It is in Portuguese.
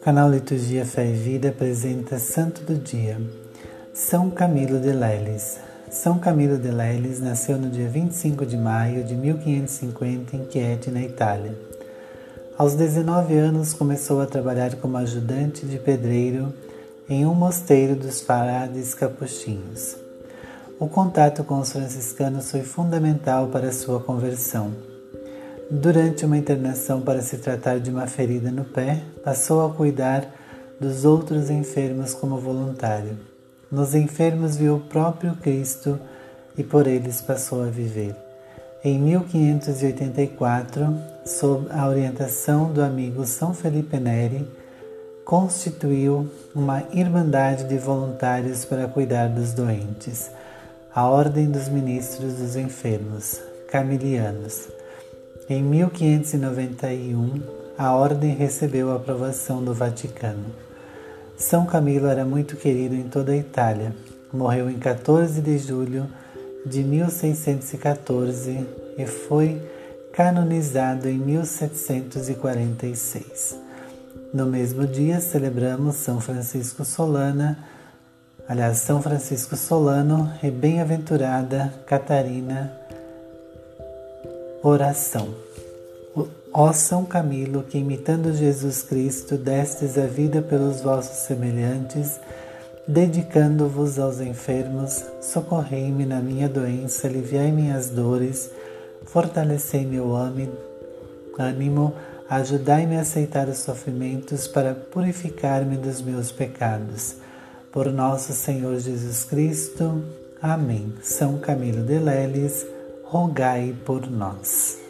Canal Liturgia Fé e Vida apresenta Santo do Dia, São Camilo de Leles. São Camilo de Leles nasceu no dia 25 de maio de 1550 em Chieti, na Itália. Aos 19 anos começou a trabalhar como ajudante de pedreiro em um mosteiro dos frades capuchinhos. O contato com os franciscanos foi fundamental para sua conversão. Durante uma internação para se tratar de uma ferida no pé, passou a cuidar dos outros enfermos como voluntário. Nos enfermos viu o próprio Cristo e por eles passou a viver. Em 1584, sob a orientação do amigo São Felipe Neri, constituiu uma irmandade de voluntários para cuidar dos doentes, a Ordem dos Ministros dos Enfermos, Camilianos em 1591, a ordem recebeu a aprovação do Vaticano. São Camilo era muito querido em toda a Itália. Morreu em 14 de julho de 1614 e foi canonizado em 1746. No mesmo dia celebramos São Francisco Solana, aliás, São Francisco Solano e bem-aventurada Catarina Oração. Ó São Camilo, que imitando Jesus Cristo destes a vida pelos vossos semelhantes, dedicando-vos aos enfermos, socorrei-me na minha doença, aliviai minhas dores, fortalecei meu ânimo, ajudai-me a aceitar os sofrimentos para purificar-me dos meus pecados. Por nosso Senhor Jesus Cristo. Amém. São Camilo de Leles rogai por nós.